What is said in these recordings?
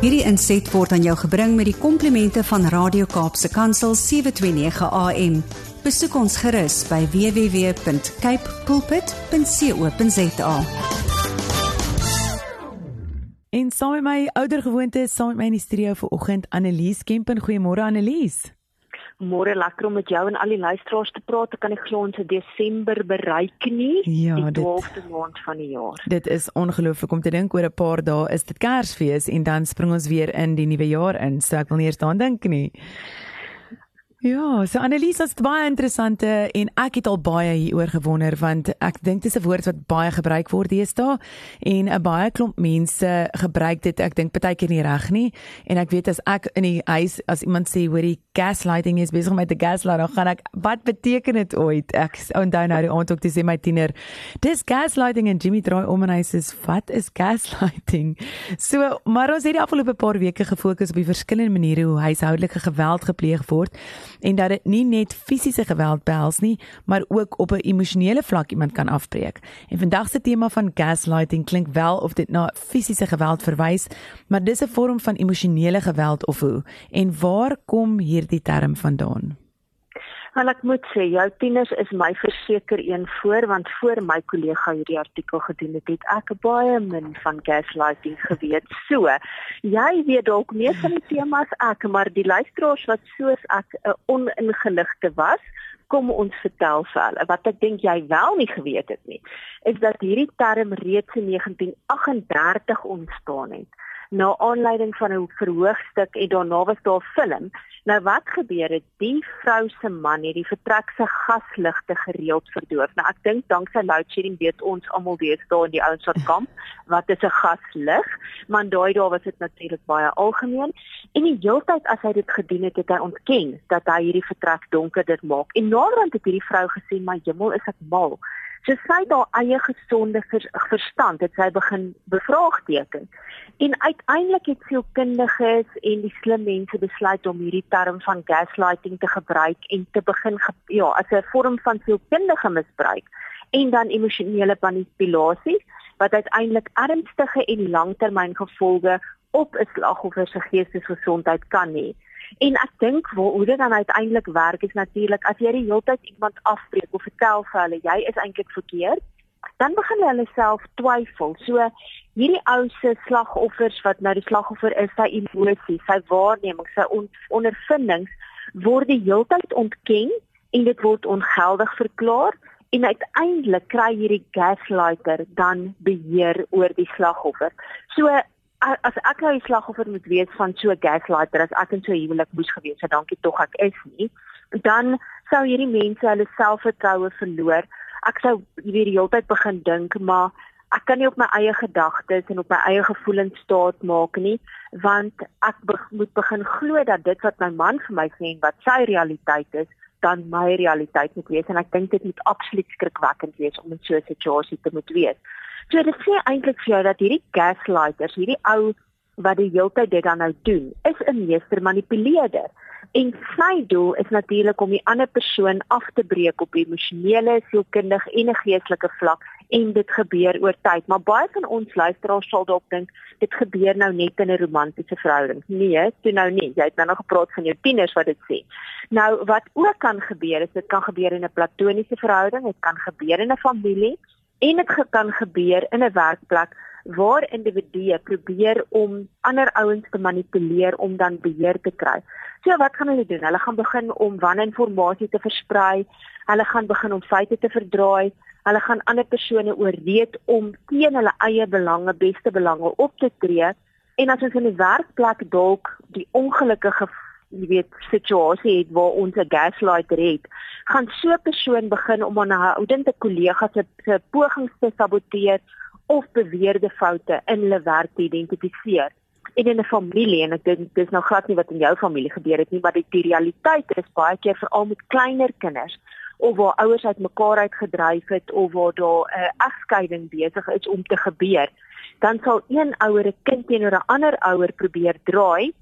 Hierdie inset word aan jou gebring met die komplimente van Radio Kaapse Kansel 729 AM. Besoek ons gerus by www.cape pulpit.co.za. En saam met my ouer gewoonte saam met my in die studio vanoggend Annelies Kempen. Goeiemôre Annelies. Môre lekker om met jou en al die luisteraars te praat. Ek kan nie glo ons het Desember bereik nie. Ja, die dit- 12de maand van die jaar. Dit is ongelooflik om te dink oor 'n paar dae is dit Kersfees en dan spring ons weer in die nuwe jaar in. So ek wil nie eers daaraan dink nie. Ja, so Annelies, dit is baie interessante en ek het al baie hieroor gewonder want ek dink dit is 'n woord wat baie gebruik word deesdae en 'n baie klomp mense gebruik dit. Ek dink partykeer nie reg nie en ek weet as ek in die huis as iemand sê hoor die gaslighting is besig my te gaslight, dan gaan ek wat beteken dit ooit? Ek onthou nou die aand ook te sê my tiener, dis gaslighting en Jimmy draai om en hy sê wat is gaslighting? So, maar ons het die afgelope paar weke gefokus op die verskillende maniere hoe huishoudelike geweld gepleeg word en dat dit nie net fisiese geweld behels nie, maar ook op 'n emosionele vlak iemand kan afbreek. En vandag se tema van gaslighting klink wel of dit na fisiese geweld verwys, maar dis 'n vorm van emosionele geweld of hoe? En waar kom hierdie term vandaan? En ek moet sê, jou tieners is my verseker een voor want voor my kollega hierdie artikel gedoen het, het ek baie min van gaslighting geweet. So, jy weet dalk meer van die tema as ek, maar die luisteraars wat soos ek 'n oningeligte was, kom ons vertel vir hulle wat ek dink jy wel nie geweet het nie, is dat hierdie term reeds in 1938 ontstaan het na aanleiding van 'n verhoogstuk en daarna was daar 'n film. Nou wat gebeur het? Die vrou se man het die vertrek se gasligte gereeld verdoof. Nou ek dink danksy load shedding weet ons almal deesdae in die ouens wat kamp wat is 'n gaslig, maar daai dae was dit natuurlik baie algemeen. En die heeltyd as hy dit gedoen het, het hy ontken dat hy hierdie vertrek donkerder maak. En naderhand het hierdie vrou gesê, "My hemel, is ek mal." So sy het haar eie gesonde ver, verstand het sy begin bevraagteken. En uiteindelik het sielkundiges en die slim mense besluit om hierdie term van gaslighting te gebruik en te begin ge, ja, as 'n vorm van sielkundige misbruik en dan emosionele manipulasie wat uiteindelik ernstige en langtermyngevolge op 'n slagoffer se geestesgesondheid kan hê. En ek dink waar hoe dit dan uiteindelik werk is natuurlik as jy die hele tyd iemand afbreek of vertel vir hulle jy is eintlik verkeerd, dan begin hulle self twyfel. So hierdie ou se slagoffers wat nou die slagoffer is, sy emosies, sy waarnemings, sy on ondervindings word die hele tyd ontken en dit word ongeldig verklaar en uiteindelik kry hierdie gaslighter dan beheer oor die slagoffer. So as ek nou die slagoffer moet wees van so 'n gaslighter as ek in so 'n huwelik moes gewees het, dankie tog ek is nie, dan sou hierdie mense hulle selfvertroue verloor. Ek sou weer die hele tyd begin dink, maar ek kan nie op my eie gedagtes en op my eie gevoelens staat maak nie, want ek be moet begin glo dat dit wat my man vir my sê en wat sy realiteit is, dan my realiteit moet wees en ek dink dit moet absoluut skrikwekkend wees om in so 'n situasie te moet wees. So dit sê eintlik vir jou dat hierdie gaslighters, hierdie ou wat die heeltyd dit dan nou doen, is 'n meester manipuleerder. En sy doel is natuurlik om die ander persoon af te breek op emosionele, sielkundige en geestelike vlak en dit gebeur oor tyd. Maar baie van ons luisteraars sal dalk dink dit gebeur nou net in 'n romantiese verhouding. Nee, toe nou nie. Jy het nou nog gepraat van jou tieners wat dit sê. Nou wat ook kan gebeur is dit kan gebeur in 'n platoniese verhouding, dit kan gebeur in 'n familie en dit kan gebeur in 'n werkplek waar individue probeer om ander ouens te manipuleer om dan beheer te kry. So wat gaan hulle doen? Hulle gaan begin om waninformasie te versprei. Hulle gaan begin om feite te verdraai. Hulle gaan ander persone ooreed om teen hulle eie belange, beste belange op te tree. En as ons in 'n werkplek dalk die ongelukkige jy weet situasie het waar ons 'n gaslighter het, gaan so 'n persoon begin om aan 'n houdende kollega se se pogings te saboteer of beweerde foute in hulle werk te identifiseer. En in 'n familie en ek dink dis nou glad nie wat in jou familie gebeur het nie, maar die, die realiteit is baie keer veral met kleiner kinders of waar ouers uitmekaar uitgedryf het of waar daar 'n uh, egskeiding besig is om te gebeur, dan sal een ouer 'n kind teenoor 'n ander ouer probeer draai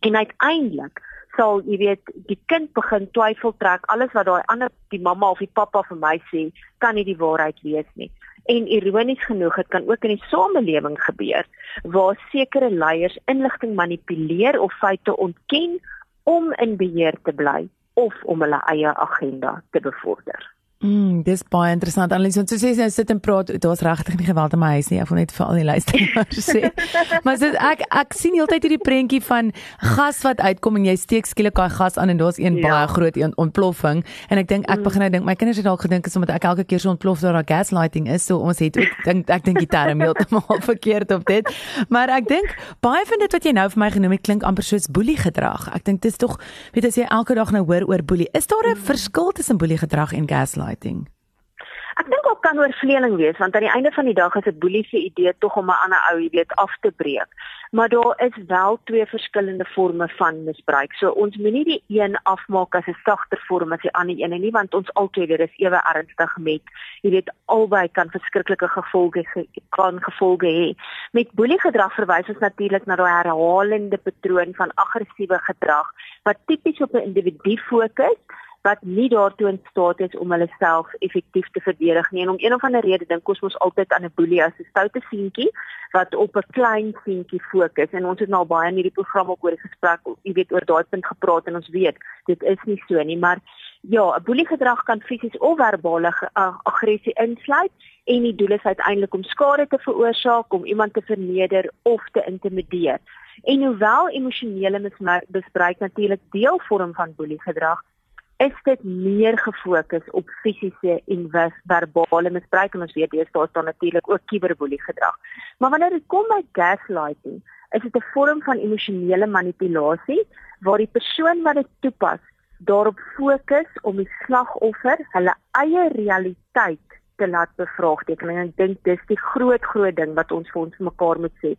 en uiteindelik sal jy weet die kind begin twyfel trek alles wat daai ander die mamma of die pappa vir my sê kan nie die waarheid wees nie En ironies genoeg, dit kan ook in die samelewing gebeur waar sekere leiers inligting manipuleer of feite ontken om in beheer te bly of om hulle eie agenda te bevorder. Mm, dis baie interessant. Annelies, want soos jy sê, sit en praat, daar's regtig nie geweld in my huis nie. Ek wil net vir al die luisteraars sê. maar so ek ek sien heeltyd hierdie prentjie van gas wat uitkom en jy steek skielik daai gas aan en daar's een ja. baie groot een ontploffing en ek dink ek mm. begin nou dink my kinders het dalk gedink is omdat ek elke keer so ontplof daar daar gaslighting is. So ons het ook dink ek dink die term heeltemal verkeerd op dit. Maar ek dink baie van dit wat jy nou vir my genoem het klink amper soos boelie gedrag. Ek dink dis tog weet as jy elke dag nou hoor oor boelie, is daar 'n mm. verskil tussen boelie gedrag en gaslighting? Gaslighting? Ek dink ook kan oorvleeling wees want aan die einde van die dag is dit boelie se idee tog om 'n ander ou, jy weet, af te breek. Maar daar is wel twee verskillende forme van misbruik. So ons moenie die een afmaak as 'n sagter vorm as die ander een nie want ons albei weet dis ewe ernstig met jy weet albei kan verskriklike gevolge kan gevolge hê. Met boelie gedrag verwys ons natuurlik na daai herhalende patroon van aggressiewe gedrag wat tipies op 'n individu fokus wat nie daartoe in staat is om hulle self effektief te verdedig nie. En om een of ander rede dink ons mos altyd aan 'n boelie as 'n stoute seentjie wat op 'n klein seentjie fokus. En ons het nou baie in hierdie program ook oor die gesprek, jy weet, oor daai punt gepraat en ons weet dit is nie so nie, maar ja, 'n boelie gedrag kan fisies of verbale aggressie insluit en die doel is uiteindelik om skade te veroorsaak, om iemand te verneder of te intimideer. En hoewel emosionele misbruik natuurlik deel vorm van boelie gedrag, is dit meer gefokus op fisiese en verbale misbruik en ons weet jy daar staan natuurlik ook cyberboelie gedrag. Maar wanneer dit kom by gaslighting, is dit 'n vorm van emosionele manipulasie waar die persoon wat dit toepas daarop fokus om die slagoffer hulle eie realiteit te laat bevraagteken. En ek dink dis die groot groot ding wat ons vir ons mekaar moet sê.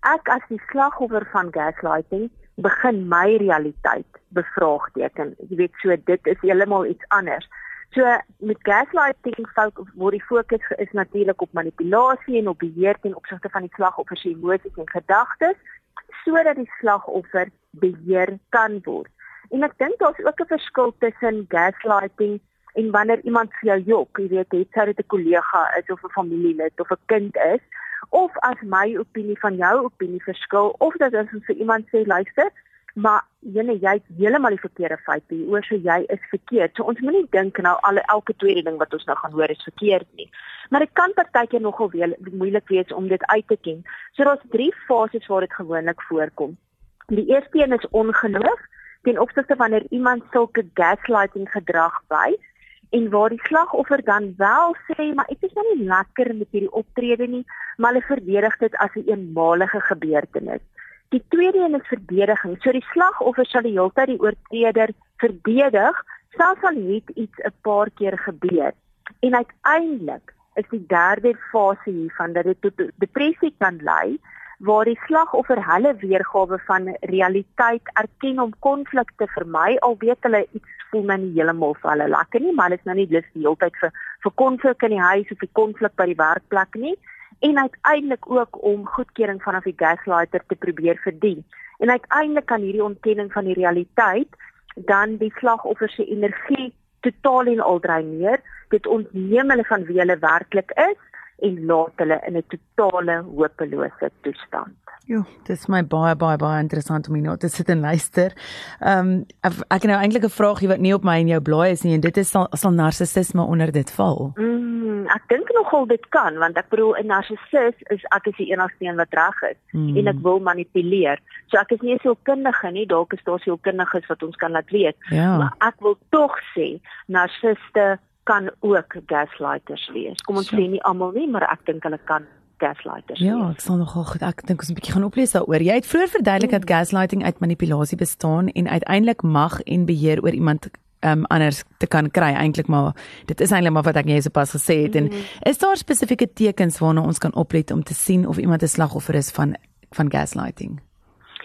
Ek as die slagoffer van gaslighting begin my realiteit bevraagteken. Jy weet so dit is heeltemal iets anders. So met gaslighting word die fokus is natuurlik op manipulasie en op beheer ten opsigte van die slagoffer se emosies en gedagtes sodat die slagoffer beheer kan word. En ek dink daar's ook 'n verskil tussen gaslighting en wanneer iemand vir jou jok, jy weet, het sy dit 'n kollega is of 'n familielid of 'n kind is, of as my opinie van jou opinie verskil of dat as ons vir iemand sê luister maar jene jy het heeltemal die verkeerde feite hier oor so jy is verkeerd. So ons moenie dink nou al elke tweede ding wat ons nou gaan hoor is verkeerd nie. Maar dit kan partykeer nogal weer moeilik wees om dit uit te ken. So daar's drie fases waar dit gewoonlik voorkom. Die eerste een is ongeloof ten opsigte wanneer iemand sulke gaslighting gedrag wys en waar die slagoffer dan wel sê maar ek is nou nie lekker met hierdie optrede nie, maar hulle verdedig dit as 'n een eenmalige gebeurtenis. Die tweede een is verdediging. So die slagoffer sal die hele tyd die oortreder verdedig, selfs al het iets 'n paar keer gebeur. En uiteindelik is die derde fase hiervan dat dit tot depressie kan lei waar die slagoffer hulle weergawe van realiteit erken om konflik te vermy al weet hulle iets voel my nie heeltemal vir hulle lekker nie, maar dit is nou nie lus die hele tyd vir vir konflik in die huis of die konflik by die werkplek nie en uiteindelik ook om goedkeuring vanaf die gaslighter te probeer verdien. En uiteindelik kan hierdie ontkenning van die realiteit dan die slagoffer se energie totaal en al dreineer. Dit ontneem hulle van wie hulle werklik is en laat hulle in 'n totale hopelose toestand. Jo, dit is my baie baie baie interessant om hier nou te sit en luister. Ehm um, ek het nou eintlik 'n vraagie wat nie op my en jou blaai is nie en dit is sal, sal narcissisme onder dit val. Mm, ek dink nogal dit kan want ek bedoel 'n narcissus is ek is die enigste een wat reg is mm. en ek wil manipuleer. So ek is nie so kundige nie, dalk is daar so kundiges wat ons kan laat weet. Ja. Maar ek wil tog sê narcissiste kan ook gaslighters wees. Kom ons sê nie almal nie, maar ek dink hulle kan gaslighters. Ja, ek sal nogal goed. Ek dink ons 'n bietjie gaan oplees daaroor. Jy het vroeër verduidelik dat mm. gaslighting uit manipulasie bestaan en uiteindelik mag en beheer oor iemand um anders te kan kry eintlik maar dit is eintlik maar wat ek jy sopas gesê het en mm. is daar spesifieke tekens waarna ons kan oplet om te sien of iemand 'n slagoffer is van van gaslighting?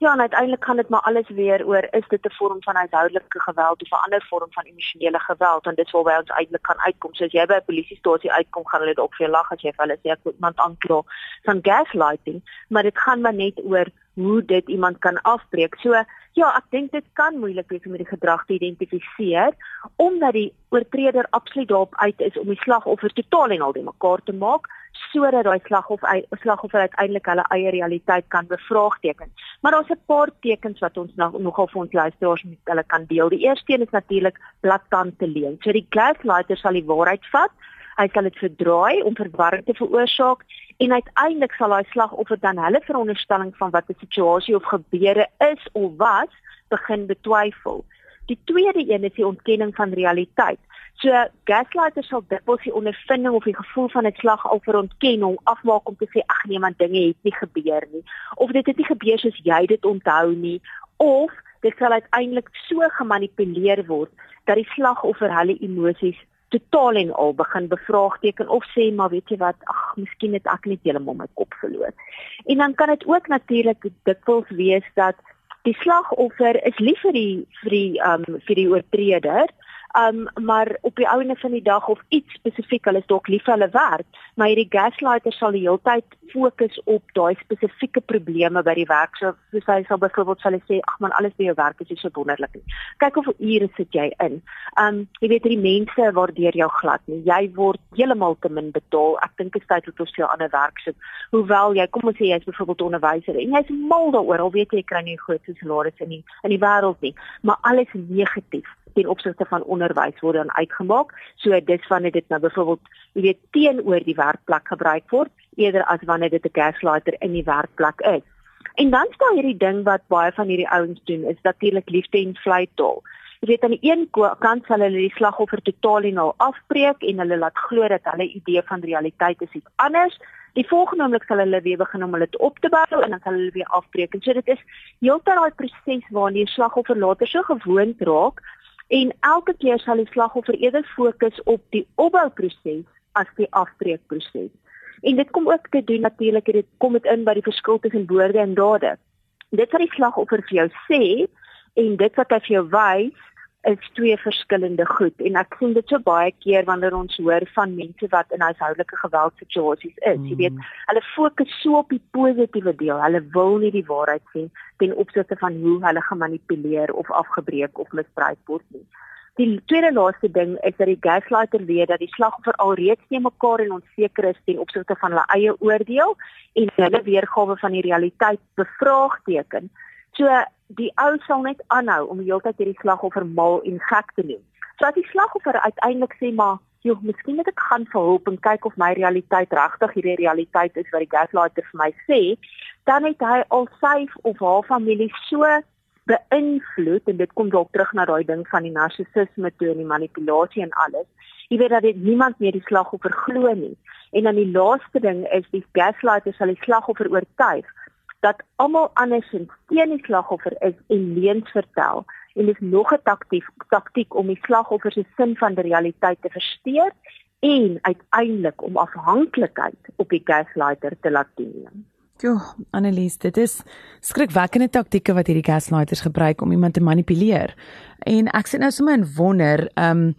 Ja, en uiteindelik gaan dit maar alles weer oor is dit 'n vorm van huishoudelike geweld of 'n ander vorm van emosionele geweld en dit sou wel ons uiteindelik kan uitkom. So as jy by 'n polisiestasie uitkom, gaan hulle dit ook vir jou lag as jy vir hulle sê ek moet iemand aankla van gaslighting, maar dit gaan maar net oor hoe dit iemand kan afbreek. So ja, ek dink dit kan moeilik wees om die gedrag te identifiseer omdat die oortreder absoluut daarop uit is om die slagoffer totaal en al die mekaar te maak sodat daai slagoffer slagoffer uiteindelik hulle eie realiteit kan bevraagteken. Maar daar's 'n paar tekens wat ons nog nogal vir ons luisteraars met hulle kan deel. Die eerste een is natuurlik blaatkant te leen. So die gaslighter sal die waarheid vat hy sal dit verdraai om verwarring te veroorsaak en uiteindelik sal daai slagoffer dan hulle veronderstelling van wat 'n situasie of gebeure is of was begin betwyfel. Die tweede een is die ontkenning van realiteit. So gaslighters sal dikwels die ondervinding of die gevoel van 'n slagoffer ontken om afmaak om te sê ag nee man dinge het nie gebeur nie of dit het nie gebeur soos jy dit onthou nie of dit sal uiteindelik so gemanipuleer word dat die slagoffer hulle emosies totaal en al begin bevraagteken of sê maar weet jy wat ag miskien het ek net heeltemal my kop verloor. En dan kan dit ook natuurlik dikwels wees dat die slagoffer is lief vir die vir die um vir die oortreder Um maar op die ouene van die dag of iets spesifiek, hulle is dalk lief vir hulle werk, maar hierdie gaslighter sal die hele tyd fokus op daai spesifieke probleme by die werk. So soos hy sal byvoorbeeld sal sê, "Ag man, alles by jou werk is so wonderlik nie. Kyk hoeveel ure sit jy in." Um jy weet hierdie mense waardeur jou glad nie. Jy word heeltemal te min betaal. Ek dink dit is tyd dat ons vir jou ander werk soek. Hoewel jy kom ons sê jy's byvoorbeeld onderwyser en jy's mal daaroor, al weet jy kry nie groot salaris in die in die wêreld nie, maar alles negatief ten opsigte van onderwys word dan uitgemaak. So dis wanneer dit nou byvoorbeeld, jy weet, teenoor die werkplek gebruik word eerder as wanneer dit 'n gaslighter in die werkplek is. En dan staan hierdie ding wat baie van hierdie ouens doen, is natuurlik liefde en vleitaal. Jy weet aan die een kant sal hulle die slagoffer totaal en al afbreek en hulle laat glo dat hulle idee van realiteit is iets anders. Die volgende oomblik sal hulle weer begin om hulle te op te bou en dan sal hulle weer afbreek. En so dit is heeltyd daai proses waarin die slagoffer later so gewoond raak en elke keer sal die slagoffer eerder fokus op die opbouproses as die afbreekproses. En dit kom ook te doen natuurlik dit kom dit in by die verskil tussen woorde en dade. Dit wat die slagoffer vir jou sê en dit wat hy vir jou wys is twee verskillende goed en ek sien dit so baie keer wanneer ons hoor van mense wat in huishoudelike geweldsituasies is. Mm. Jy weet, mm. hulle fokus so op die positiewe deel. Hulle wil nie die waarheid sien ten opsigte van hoe hulle gemanipuleer of afgebreek of misbruik word nie. Die tweede laaste ding is dat die gaslighter weet dat die slagoffer alreeds nie mekaar en onseker is ten opsigte van hulle eie oordeel en hulle weergawe van die realiteit bevraagteken. So die ou sal net aanhou om heeltyd hierdie slagoffer mal en gek te noem. So as die slagoffer uiteindelik sê maar, "Joh, miskien moet ek gaan vir hulp en kyk of my realiteit regtig hierdie realiteit is wat die gaslighter vir my sê," dan het hy al sy of haar familie so beïnvloed en dit kom dalk terug na daai ding van die narcissisme toe en die manipulasie en alles. Jy weet dat dit niemand meer die slagoffer glo nie. En dan die laaste ding is die gaslighter sal die slagoffer oortuig dat almal andersins teen die slagoffer is en leuns vertel en dis nog 'n taktiek taktiek om die slagoffer se sin van die realiteit te versteur en uiteindelik om afhanklikheid op die gaslighter te laat neem. Jo, Annelies, dit is skrikwekkende taktieke wat hierdie gaslighters gebruik om iemand te manipuleer. En ek sit nou sommer in wonder, ehm um,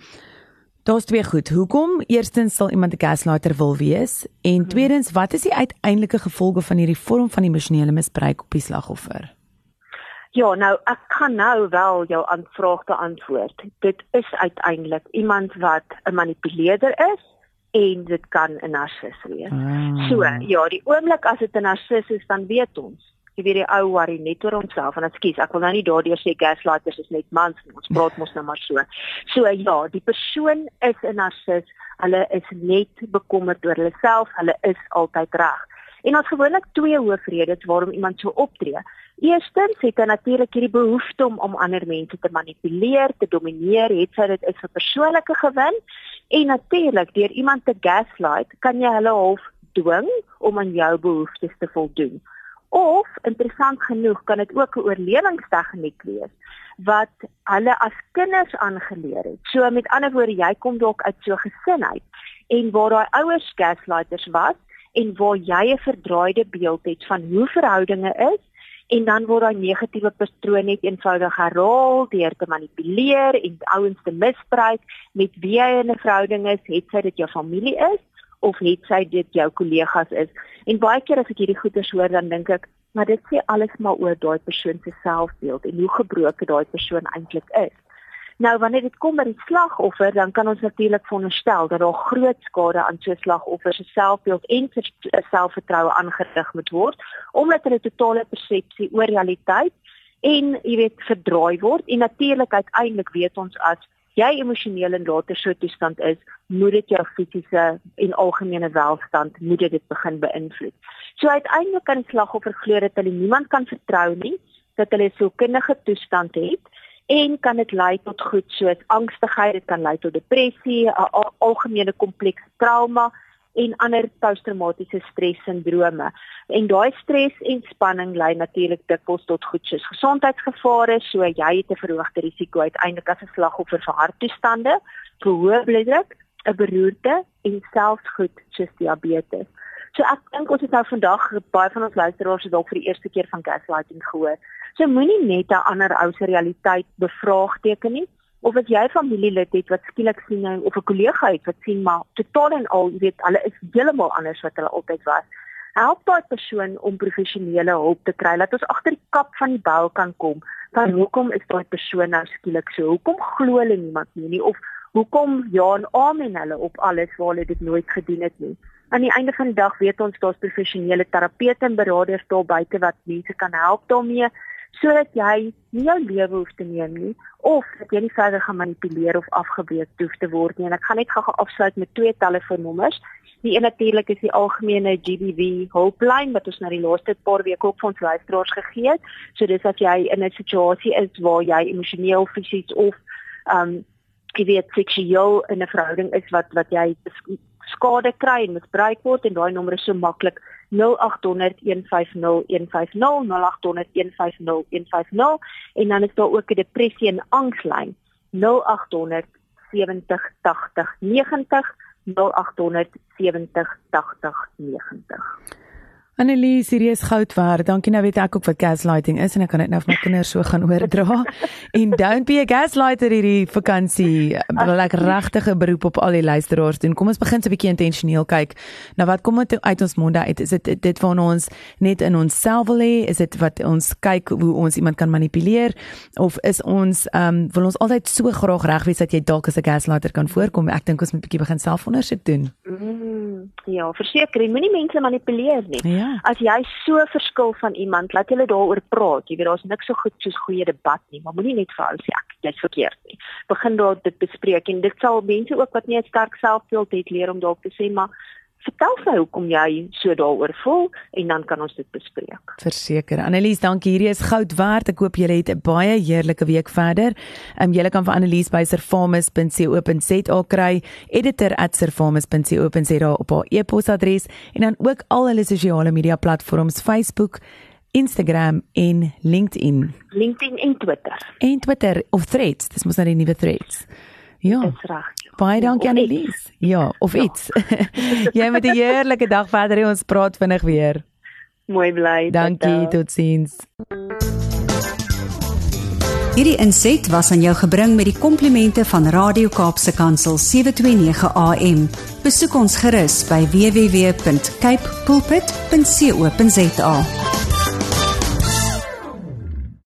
Daar's twee goed. Hoekom eerstens sal iemand 'n gaslighter wil wees en mhm. tweedens wat is die uiteindelike gevolge van hierdie vorm van emosionele misbruik op die slagoffer? Ja, nou ek kan nou wel jou aanvraag beantwoord. Dit is uiteindelik iemand wat 'n manipuleerder is en dit kan 'n narcis wees. Ah. So, ja, die oomblik as dit 'n narcis is, dan weet ons jy weet die ou worry net oor homself en ekskuus ek wil nou nie daardeur sê gaslighters is net mans nie ons praat mos nou maar so. So ja die persoon is 'n narcis hulle is net bekommerd oor hulle self hulle is altyd reg. En ons gewoonlik twee hoofredes waarom iemand so optree. Eerstens het hy natuurlik hierdie behoefte om om ander mense te manipuleer, te domineer, het sy dit is vir persoonlike gewin. En natuurlik deur iemand te gaslight kan jy hulle half dwing om aan jou behoeftes te voldoen. Of interessant genoeg kan dit ook 'n oorlewingstegniek wees wat hulle as kinders aangeleer het. So met ander woorde, jy kom dalk uit so 'n gesin uit en waar daai ouers gaslighters was en waar jy 'n verdraaide beeld het van hoe verhoudinge is en dan word daai negatiewe patroon net eenvoudig herhaal deur te manipuleer en ouens te misbruik met wie jy in 'n verhouding is, het sy dit jou familie is of het sy dit jou kollegas is. En baie keer as ek hierdie goeters hoor dan dink ek maar dit sê alles maar oor daai persoon se selfbeeld en hoe gebroken daai persoon eintlik is. Nou wanneer dit kom by die slagoffer, dan kan ons natuurlik veronderstel dat daar groot skade aan so 'n slagoffer se selfbeeld en selfvertroue aangerig moet word omdat hulle totale persepsie oor realiteit en jy weet verdraai word en natuurlik uiteindelik weet ons as jy emosioneel in later so toestand is, moet dit jou fisiese en algemene welstand moet dit begin beïnvloed. So uiteindelik kan die slagoffer glo dat hulle niemand kan vertrou nie, dat hulle so kindige toestand het en kan dit lei tot goed soos angstigheid, dit kan lei tot depressie, 'n algemene komplekse trauma en ander posttraumatiese stressindrome. En daai stres en spanning lei natuurlik dikwels tot goed soos gesondheidsgevare, so jy het 'n verhoogde risiko uiteindelik as 'n slagoffer vir harttoestande, hoë bloeddruk, 'n beroerte en selfs goed soos diabetes. So ek dink ons het nou vandag baie van ons luisteraars dalk vir die eerste keer van gaslighting gehoor. So moenie net 'n ander ou se realiteit bevraagteken nie of as jy familielid het wat skielik sien nou of 'n kollega het wat sien maar totaal en al, jy weet, hulle is heeltemal anders wat hulle altyd was. Help daai persoon om professionele hulp te kry dat ons agter die kap van die bel kan kom. Van hoekom is daai persoon nou skielik so? Hoekom glo hulle niemand nie, nie of hoekom ja en amen hulle op alles waar hulle dit nooit gedoen het nie? Aan die einde van die dag weet ons daar's professionele terapeute en beraders daar buite wat mense kan help daarmee sodat jy nie jou lewe hoef te neem nie of dat jy nie verder gemanipuleer of afgebreek hoef te word nie. En ek gaan net gou afsluit met twee telefoonnommers. Die een natuurlik is die algemene GBV hulplyn wat ons na die laaste paar weke ook vir ons luisteraars gegee het. So dis as jy in 'n situasie is waar jy emosioneel, fisies of um jy weet seksueel in 'n verhouding is wat wat jy skade kry en misbruik word en daai nommer is so maklik 0800 150 150 0800 150 150 en dan is daar ook 'n depressie en angslyn. 0800 70 80 90 0800 70 80 90 Annelies, hierdie is goud werd. Dankie nou weet ek ook wat gaslighting is en ek kan dit nou vir my kinders so gaan oordra. en don't be a gaslighter hierdie vakansie. Wil ek regtig 'n beroep op al die luisteraars doen. Kom ons begin so 'n bietjie intentioneel kyk. Nou wat kom uit ons monde uit? Is dit dit van ons net in ons self wil hê? Is dit wat ons kyk hoe ons iemand kan manipuleer of is ons ehm um, wil ons altyd so graag reg wees dat jy dalk as 'n gaslighter kan voorkom? Ek dink ons moet 'n bietjie begin selfondersoek doen. Mm, ja, verseker, moenie mense manipuleer nie. Ja. As jy so verskil van iemand, laat hulle daaroor praat. Jy weet daar's niks so goed soos goeie debat nie, maar moenie net vir ou sê ek jy's verkeerd nie. Begin daar dit bespreek en dit sal mense ook wat nie 'n sterk selfbeeld het leer om dalk te sê maar vertel my hoekom jy so daaroor voel en dan kan ons dit bespreek. Verseker. Annelies, dankie. Hierdie is goud werd. Ek hoop julle het 'n baie heerlike week verder. Ehm um, julle kan vir Annelies by servamus.co.za kry, editor@servamus.co.za op haar e-posadres en dan ook al hulle sosiale media platforms Facebook Instagram en LinkedIn. LinkedIn en Twitter. En Twitter of Threads, dis mos nou die nuwe Threads. Ja. Dis reg. Baie dankie ja, Annelies. Ja, of ja. iets. Jy met 'n heerlike dag verder. Ons praat vinnig weer. Mooi bly. Dankie, totsiens. Hierdie inset was aan jou gebring met die komplimente van Radio Kaapse Kansel 729 AM. Besoek ons gerus by www.cape pulpit.co.za.